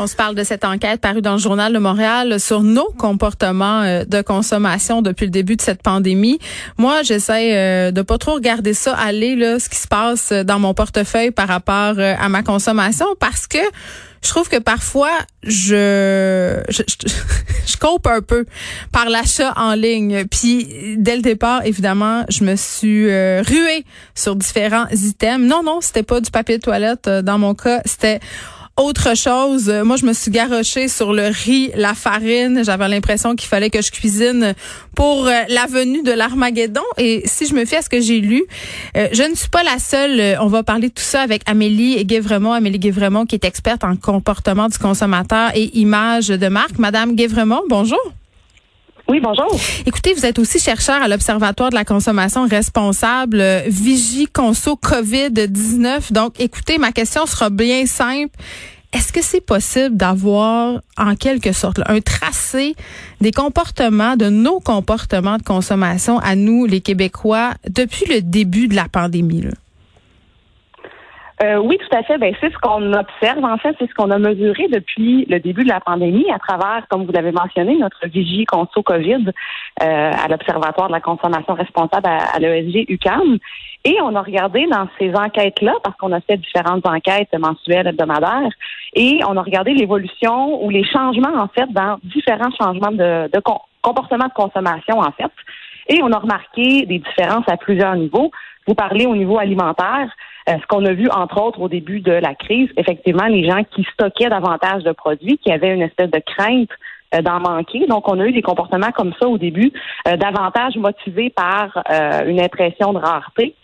On se parle de cette enquête parue dans le journal de Montréal sur nos comportements euh, de consommation depuis le début de cette pandémie. Moi, j'essaie euh, de pas trop regarder ça aller là, ce qui se passe dans mon portefeuille par rapport euh, à ma consommation parce que je trouve que parfois je je, je, je cope un peu par l'achat en ligne. Puis dès le départ, évidemment, je me suis ruée sur différents items. Non, non, c'était pas du papier de toilette. Dans mon cas, c'était autre chose, moi je me suis garochée sur le riz, la farine. J'avais l'impression qu'il fallait que je cuisine pour euh, la venue de l'Armageddon. Et si je me fie à ce que j'ai lu, euh, je ne suis pas la seule. Euh, On va parler de tout ça avec Amélie Guévremont. Amélie Guévremont qui est experte en comportement du consommateur et image de marque. Madame Guévremont, bonjour. Oui, bonjour. Écoutez, vous êtes aussi chercheur à l'Observatoire de la consommation responsable, euh, Vigie Conso COVID-19. Donc, écoutez, ma question sera bien simple. Est-ce que c'est possible d'avoir, en quelque sorte, un tracé des comportements, de nos comportements de consommation à nous, les Québécois, depuis le début de la pandémie? Euh, oui, tout à fait. Ben, c'est ce qu'on observe. En fait, c'est ce qu'on a mesuré depuis le début de la pandémie à travers, comme vous l'avez mentionné, notre vigie conso COVID euh, à l'Observatoire de la consommation responsable à, l'ESG UCAM. Et on a regardé dans ces enquêtes-là, parce qu'on a fait différentes enquêtes mensuelles, hebdomadaires, et on a regardé l'évolution ou les changements, en fait, dans différents changements de, de com- comportement de consommation, en fait. Et on a remarqué des différences à plusieurs niveaux. Vous parlez au niveau alimentaire. Euh, ce qu'on a vu, entre autres, au début de la crise, effectivement, les gens qui stockaient davantage de produits, qui avaient une espèce de crainte euh, d'en manquer. Donc, on a eu des comportements comme ça au début, euh, davantage motivés par une impression de rareté.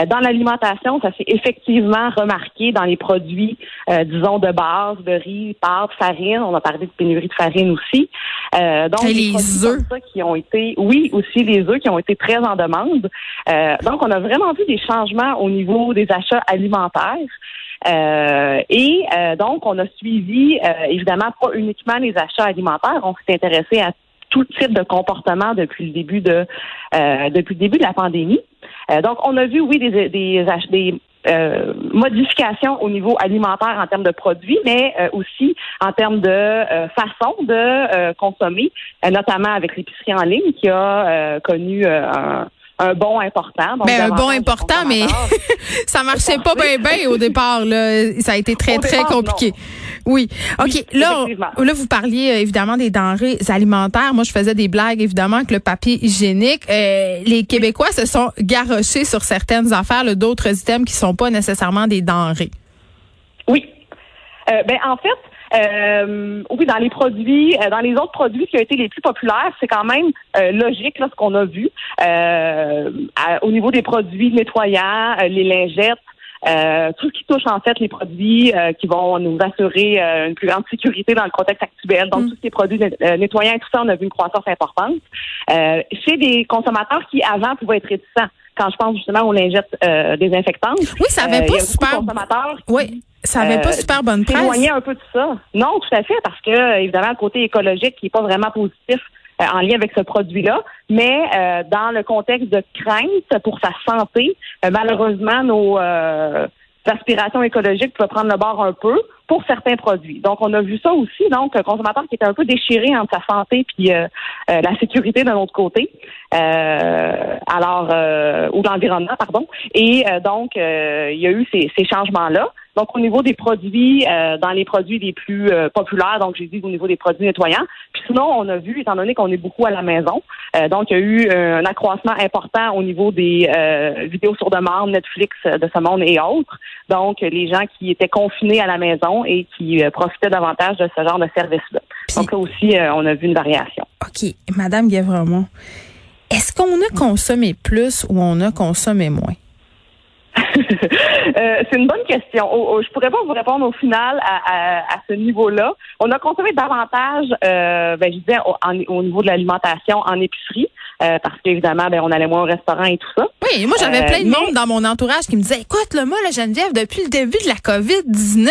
Euh, Dans l'alimentation, ça s'est effectivement remarqué dans les produits, euh, disons, de base, de riz, pâtes, farine. On a parlé de pénurie de farine aussi. Euh, donc, les produits œufs. qui ont été, oui, aussi les œufs qui ont été très en demande. Euh, donc, on a vraiment vu des changements au niveau des achats alimentaires. Euh, et euh, donc, on a suivi, euh, évidemment, pas uniquement les achats alimentaires. On s'est intéressé à tout type de comportement depuis le début de euh, depuis le début de la pandémie. Euh, donc, on a vu, oui, des, des, des euh, modifications au niveau alimentaire en termes de produits, mais euh, aussi en termes de façon de consommer, notamment avec l'épicerie en ligne qui a connu un, un bond important. Donc, Ben, un bon important, mais ça marchait pas bien bien au départ. Là. Ça a été très, Au très départ, compliqué. Oui. OK. Oui, là, là, vous parliez euh, évidemment des denrées alimentaires. Moi, je faisais des blagues, évidemment, avec le papier hygiénique. Euh, les Québécois se sont garochés sur certaines affaires, d'autres items qui sont pas nécessairement des denrées. Oui. Euh, ben en fait, euh, oui, dans les produits, euh, dans les autres produits qui ont été les plus populaires, c'est quand même euh, logique là, ce qu'on a vu euh, à- au niveau des produits nettoyants, euh, les lingettes. euh, tout ce qui touche en fait les produits euh, qui vont nous assurer euh, une plus grande sécurité dans le contexte actuel. Donc, Mm. tous ces produits euh, nettoyants et tout ça, on a vu une croissance importante. Euh, chez des consommateurs qui, avant, pouvaient être réticents. Quand je pense justement aux lingettes euh, désinfectantes. Oui, ça avait euh, pas super. Oui, ça avait pas euh, super bonne presse. s'éloigner un peu de ça. Non, tout à fait, parce que évidemment le côté écologique qui est pas vraiment positif euh, en lien avec ce produit-là, mais euh, dans le contexte de crainte pour sa santé, euh, malheureusement nos euh, aspirations écologiques peuvent prendre le bord un peu pour certains produits. Donc on a vu ça aussi, donc un consommateur qui était un peu déchiré entre sa santé puis euh, euh, la sécurité d'un autre côté, euh, alors euh, ou l'environnement pardon. Et euh, donc il y a eu ces, ces changements-là. Donc, au niveau des produits, dans les produits les plus populaires, donc j'ai dit au niveau des produits nettoyants, puis sinon, on a vu, étant donné qu'on est beaucoup à la maison, donc il y a eu un accroissement important au niveau des vidéos sur demande, Netflix de ce monde et autres. Donc, les gens qui étaient confinés à la maison et qui profitaient davantage de ce genre de service-là. Donc là aussi, on a vu une variation. OK. Madame Guévremont, est-ce qu'on a consommé plus ou on a consommé moins? Euh, c'est une bonne question. Je je pourrais pas vous répondre au final à, ce niveau-là. On a consommé davantage, euh, ben, je disais, au niveau de l'alimentation en épicerie. Euh, parce qu'évidemment, ben, on allait moins au restaurant et tout ça. Oui, moi j'avais plein de euh, monde dans mon entourage qui me disait Écoute, le moi, la Geneviève, depuis le début de la COVID-19,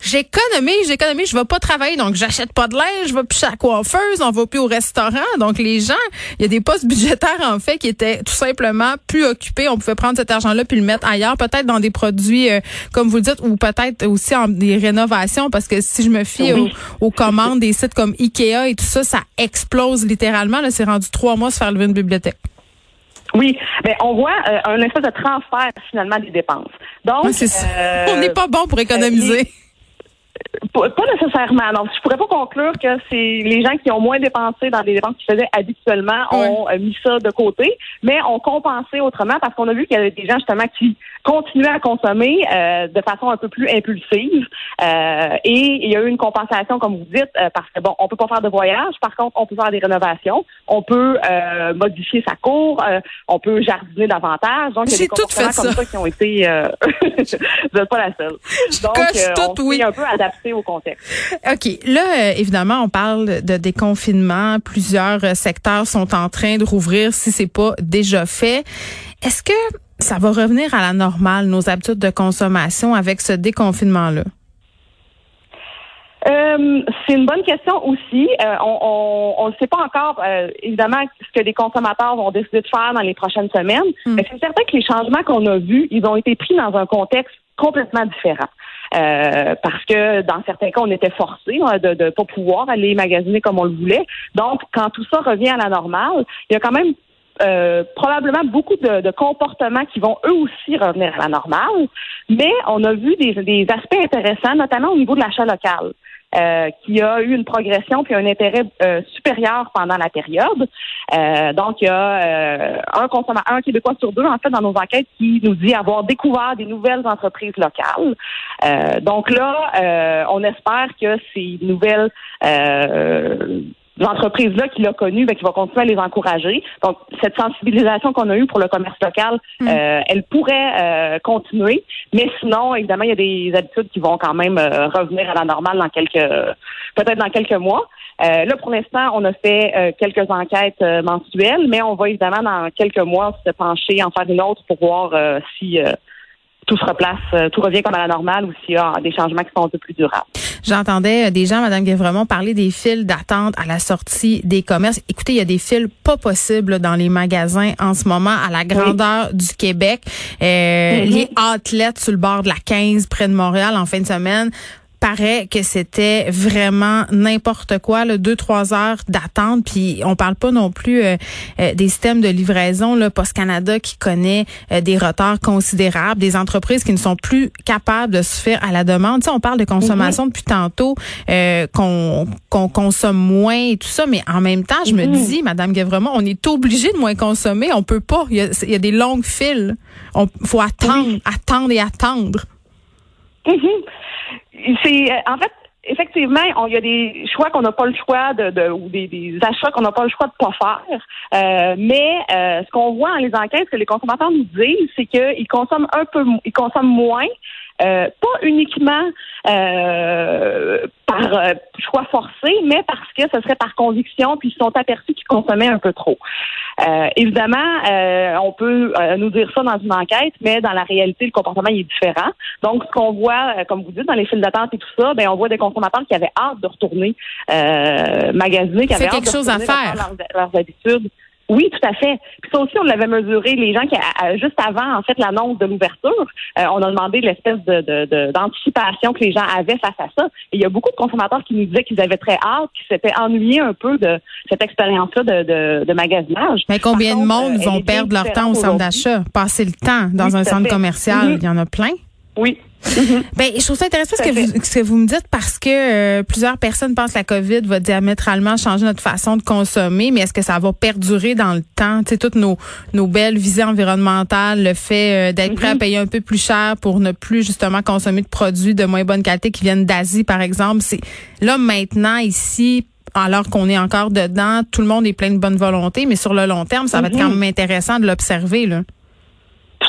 j'économise, j'économise, je vais pas travailler, donc j'achète pas de linge, je vais plus chez la coiffeuse, on va plus au restaurant. Donc les gens, il y a des postes budgétaires en fait qui étaient tout simplement plus occupés. On pouvait prendre cet argent-là puis le mettre ailleurs, peut-être dans des produits, euh, comme vous le dites, ou peut-être aussi en des rénovations, parce que si je me fie aux, commandes des sites comme Ikea et tout ça, ça explose littéralement. Là, c'est rendu trois mois se faire lever une bibliothèque? Oui, ben on voit euh, un espèce de transfert finalement des dépenses. Donc, euh, on n'est pas bon pour économiser. Pas, nécessairement. Donc, je pourrais pas conclure que c'est les gens qui ont moins dépensé dans des dépenses qu'ils faisaient habituellement ont euh, mis ça de côté, mais ont compensé autrement parce qu'on a vu qu'il y avait des gens justement qui continuaient à consommer euh, de façon un peu plus impulsive. Euh, et il y a eu une compensation, comme vous dites, parce que bon, on peut pas faire de voyage. Par contre, on peut faire des rénovations. On peut modifier sa cour. on peut jardiner davantage. Donc, il y a des comportements comme ça. qui ont été. vous n'êtes pas la seule. Donc, on tout, oui. un peu adapté au contexte. OK. Là, euh, évidemment, on parle de déconfinement. Plusieurs euh, secteurs sont en train de rouvrir si c'est pas déjà fait. Est-ce que ça va revenir à la normale, nos habitudes de consommation avec ce déconfinement-là? Euh, c'est une bonne question aussi. on ne sait pas encore, évidemment, ce que les consommateurs vont décider de faire dans les prochaines semaines. Hmm. Mais c'est certain que les changements qu'on a vus, ils ont été pris dans un contexte complètement différent. Euh, parce que dans certains cas, on était forcé hein, de ne pas pouvoir aller magasiner comme on le voulait. Donc, quand tout ça revient à la normale, il y a quand même euh, probablement beaucoup de, comportements qui vont eux aussi revenir à la normale, mais on a vu des, des aspects intéressants, notamment au niveau de l'achat local. Euh, qui a eu une progression puis un intérêt euh, supérieur pendant la période. Euh, donc, il y a un consommateur, un Québécois sur deux, en fait, dans nos enquêtes, qui nous dit avoir découvert des nouvelles entreprises locales. donc là, on espère que ces nouvelles l'entreprise-là qui l'a connu, ben, qui va continuer à les encourager. Donc, cette sensibilisation qu'on a eue pour le commerce local, mm. euh, elle pourrait euh, continuer. Mais sinon, évidemment, il y a des habitudes qui vont quand même euh, revenir à la normale dans quelques, peut-être dans quelques mois. là, pour l'instant, on a fait quelques enquêtes mensuelles, mais on va évidemment dans quelques mois se pencher, en faire une autre pour voir si tout se replace, tout revient comme à la normale ou s'il y a des changements qui sont un peu plus durables. J'entendais euh, des gens, Madame Guévremont, parler des files d'attente à la sortie des commerces. Écoutez, il y a des files pas possibles dans les magasins en ce moment à la grandeur du Québec. Euh, mm-hmm. Les athlètes sur le bord de la 15 près de Montréal en fin de semaine paraît que c'était vraiment n'importe quoi, le deux trois heures d'attente. Puis on parle pas non plus euh, euh, des systèmes de livraison, le Post Canada qui connaît euh, des retards considérables, des entreprises qui ne sont plus capables de se faire à la demande. Tu sais, on parle de consommation mhm. depuis tantôt, qu'on qu'on consomme moins et tout ça, mais en même temps, je me mhm. dis, Madame Guévremont, on est obligé de moins consommer. On peut pas. Il y a, des longues files. On faut attendre, attendre et attendre. Mhm c'est euh, en fait effectivement, il y a des choix qu'on n'a pas le choix de, de ou des, achats qu'on n'a pas le choix de pas faire. Euh, mais euh, ce qu'on voit dans les enquêtes, ce que les consommateurs nous disent, c'est qu'ils consomment un peu, ils consomment moins, euh, pas uniquement euh, par euh, choix forcé, mais parce que ce serait par conviction, puis ils sont aperçus qu'ils consommaient un peu trop. évidemment, on peut nous dire ça dans une enquête, mais dans la réalité, le comportement est différent. Donc, ce qu'on voit, comme vous dites, dans les files d'attente et tout ça, ben on voit des consommateurs qui avaient hâte de retourner magasiner, qui avaient hâte quelque chose à faire. leurs habitudes. Oui, tout à fait. Puis ça aussi, on l'avait mesuré. Les gens qui, juste avant, en fait, l'annonce de l'ouverture, euh, on a demandé l'espèce de, d'anticipation que les gens avaient face à ça. Et il y a beaucoup de consommateurs qui nous disaient qu'ils avaient très hâte, qu'ils s'étaient ennuyés un peu de cette expérience-là de, de, magasinage. Mais combien de monde vont perdre leur temps au centre d'achat, passer le temps dans un centre commercial? Mm-hmm. Il y en a plein? Oui, Mm-hmm. Ben, je trouve ça intéressant ce que, vous, ce que vous me dites parce que euh, plusieurs personnes pensent que la COVID va diamétralement changer notre façon de consommer, mais est-ce que ça va perdurer dans le temps? Tu sais, toutes nos, nos belles visées environnementales, le fait euh, d'être prêt à mm-hmm. payer un peu plus cher pour ne plus justement consommer de produits de moins bonne qualité qui viennent d'Asie, par exemple. C'est là maintenant ici alors qu'on est encore dedans, tout le monde est plein de bonne volonté, mais sur le long terme, ça va être quand mm-hmm. même intéressant de l'observer. Là.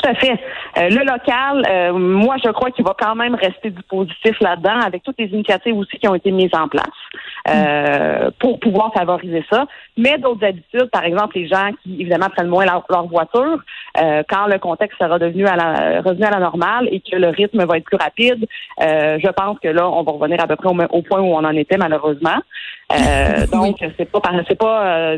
Tout à fait. Euh, le local, euh, moi, je crois qu'il va quand même rester du positif là-dedans, avec toutes les initiatives aussi qui ont été mises en place euh, pour pouvoir favoriser ça. Mais d'autres habitudes, par exemple, les gens qui évidemment prennent moins leur, voiture, quand le contexte sera devenu à la, revenu à la normale et que le rythme va être plus rapide, je pense que là, on va revenir à peu près au, point où on en était malheureusement. donc, c'est pas, c'est pas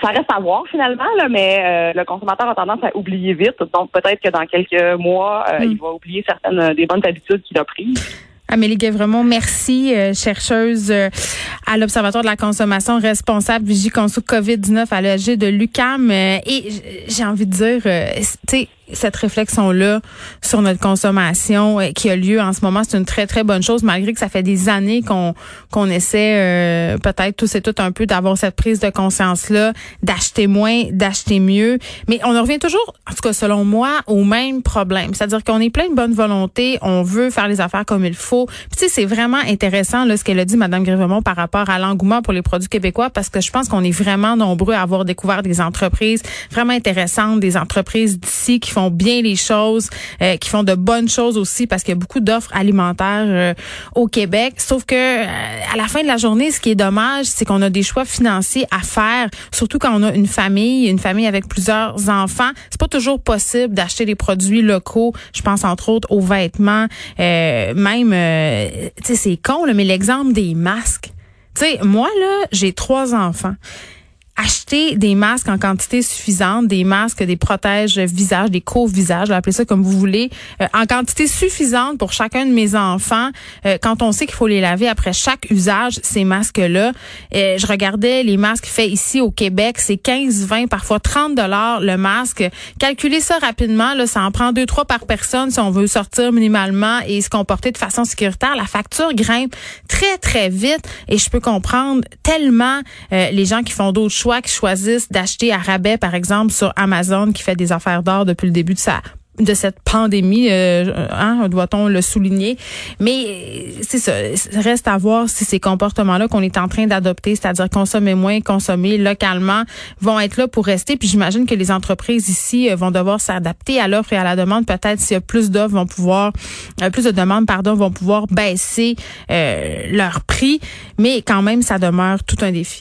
ça reste à voir finalement, là, mais euh, le consommateur a tendance à oublier vite. Donc peut-être que dans quelques mois, euh, hmm. il va oublier certaines euh, des bonnes habitudes qu'il a prises. Amélie vraiment merci, chercheuse à l'Observatoire de la consommation responsable Vigie Conso COVID-19 à l'EG de l'UCAM. et j'ai envie de dire, tu sais, cette réflexion-là sur notre consommation euh, qui a lieu en ce moment, c'est une très, très bonne chose, malgré que ça fait des années qu'on qu'on essaie euh, peut-être tous et toutes un peu d'avoir cette prise de conscience-là, d'acheter moins, d'acheter mieux. Mais on en revient toujours, en tout cas selon moi, au même problème. C'est-à-dire qu'on est plein de bonne volonté, on veut faire les affaires comme il faut. Puis tu sais, c'est vraiment intéressant là, ce qu'elle a dit, Mme Grévemont, par rapport à l'engouement pour les produits québécois, parce que je pense qu'on est vraiment nombreux à avoir découvert des entreprises vraiment intéressantes, des entreprises d'ici qui font bien les choses, euh, qui font de bonnes choses aussi parce qu'il y a beaucoup d'offres alimentaires euh, au Québec. Sauf que euh, à la fin de la journée, ce qui est dommage, c'est qu'on a des choix financiers à faire, surtout quand on a une famille, une famille avec plusieurs enfants. C'est pas toujours possible d'acheter des produits locaux. Je pense entre autres aux vêtements, même, tu sais, c'est con mais l'exemple des masques. Tu sais, moi là, j'ai trois enfants acheter des masques en quantité suffisante, des masques, des protèges visage, des couvre-visages, appelez ça comme vous voulez, euh, en quantité suffisante pour chacun de mes enfants. Euh, quand on sait qu'il faut les laver après chaque usage, ces masques-là, euh, je regardais les masques faits ici au Québec, c'est 15, 20, parfois 30 dollars le masque. Calculez ça rapidement, là, ça en prend deux, trois par personne si on veut sortir minimalement et se comporter de façon sécuritaire. La facture grimpe très, très vite et je peux comprendre tellement les gens qui font d'autres choix qui choisissent d'acheter à rabais, par exemple, sur Amazon, qui fait des affaires d'or depuis le début de sa de cette pandémie, euh, hein, doit-on le souligner. Mais c'est ça, reste à voir si ces comportements-là qu'on est en train d'adopter, c'est-à-dire consommer moins, consommer localement, vont être là pour rester. Puis j'imagine que les entreprises ici euh, vont devoir s'adapter à l'offre et à la demande. Peut-être s'il y a plus d'offres, vont pouvoir, euh, plus de demandes, pardon, vont pouvoir baisser leur prix. Mais quand même, ça demeure tout un défi.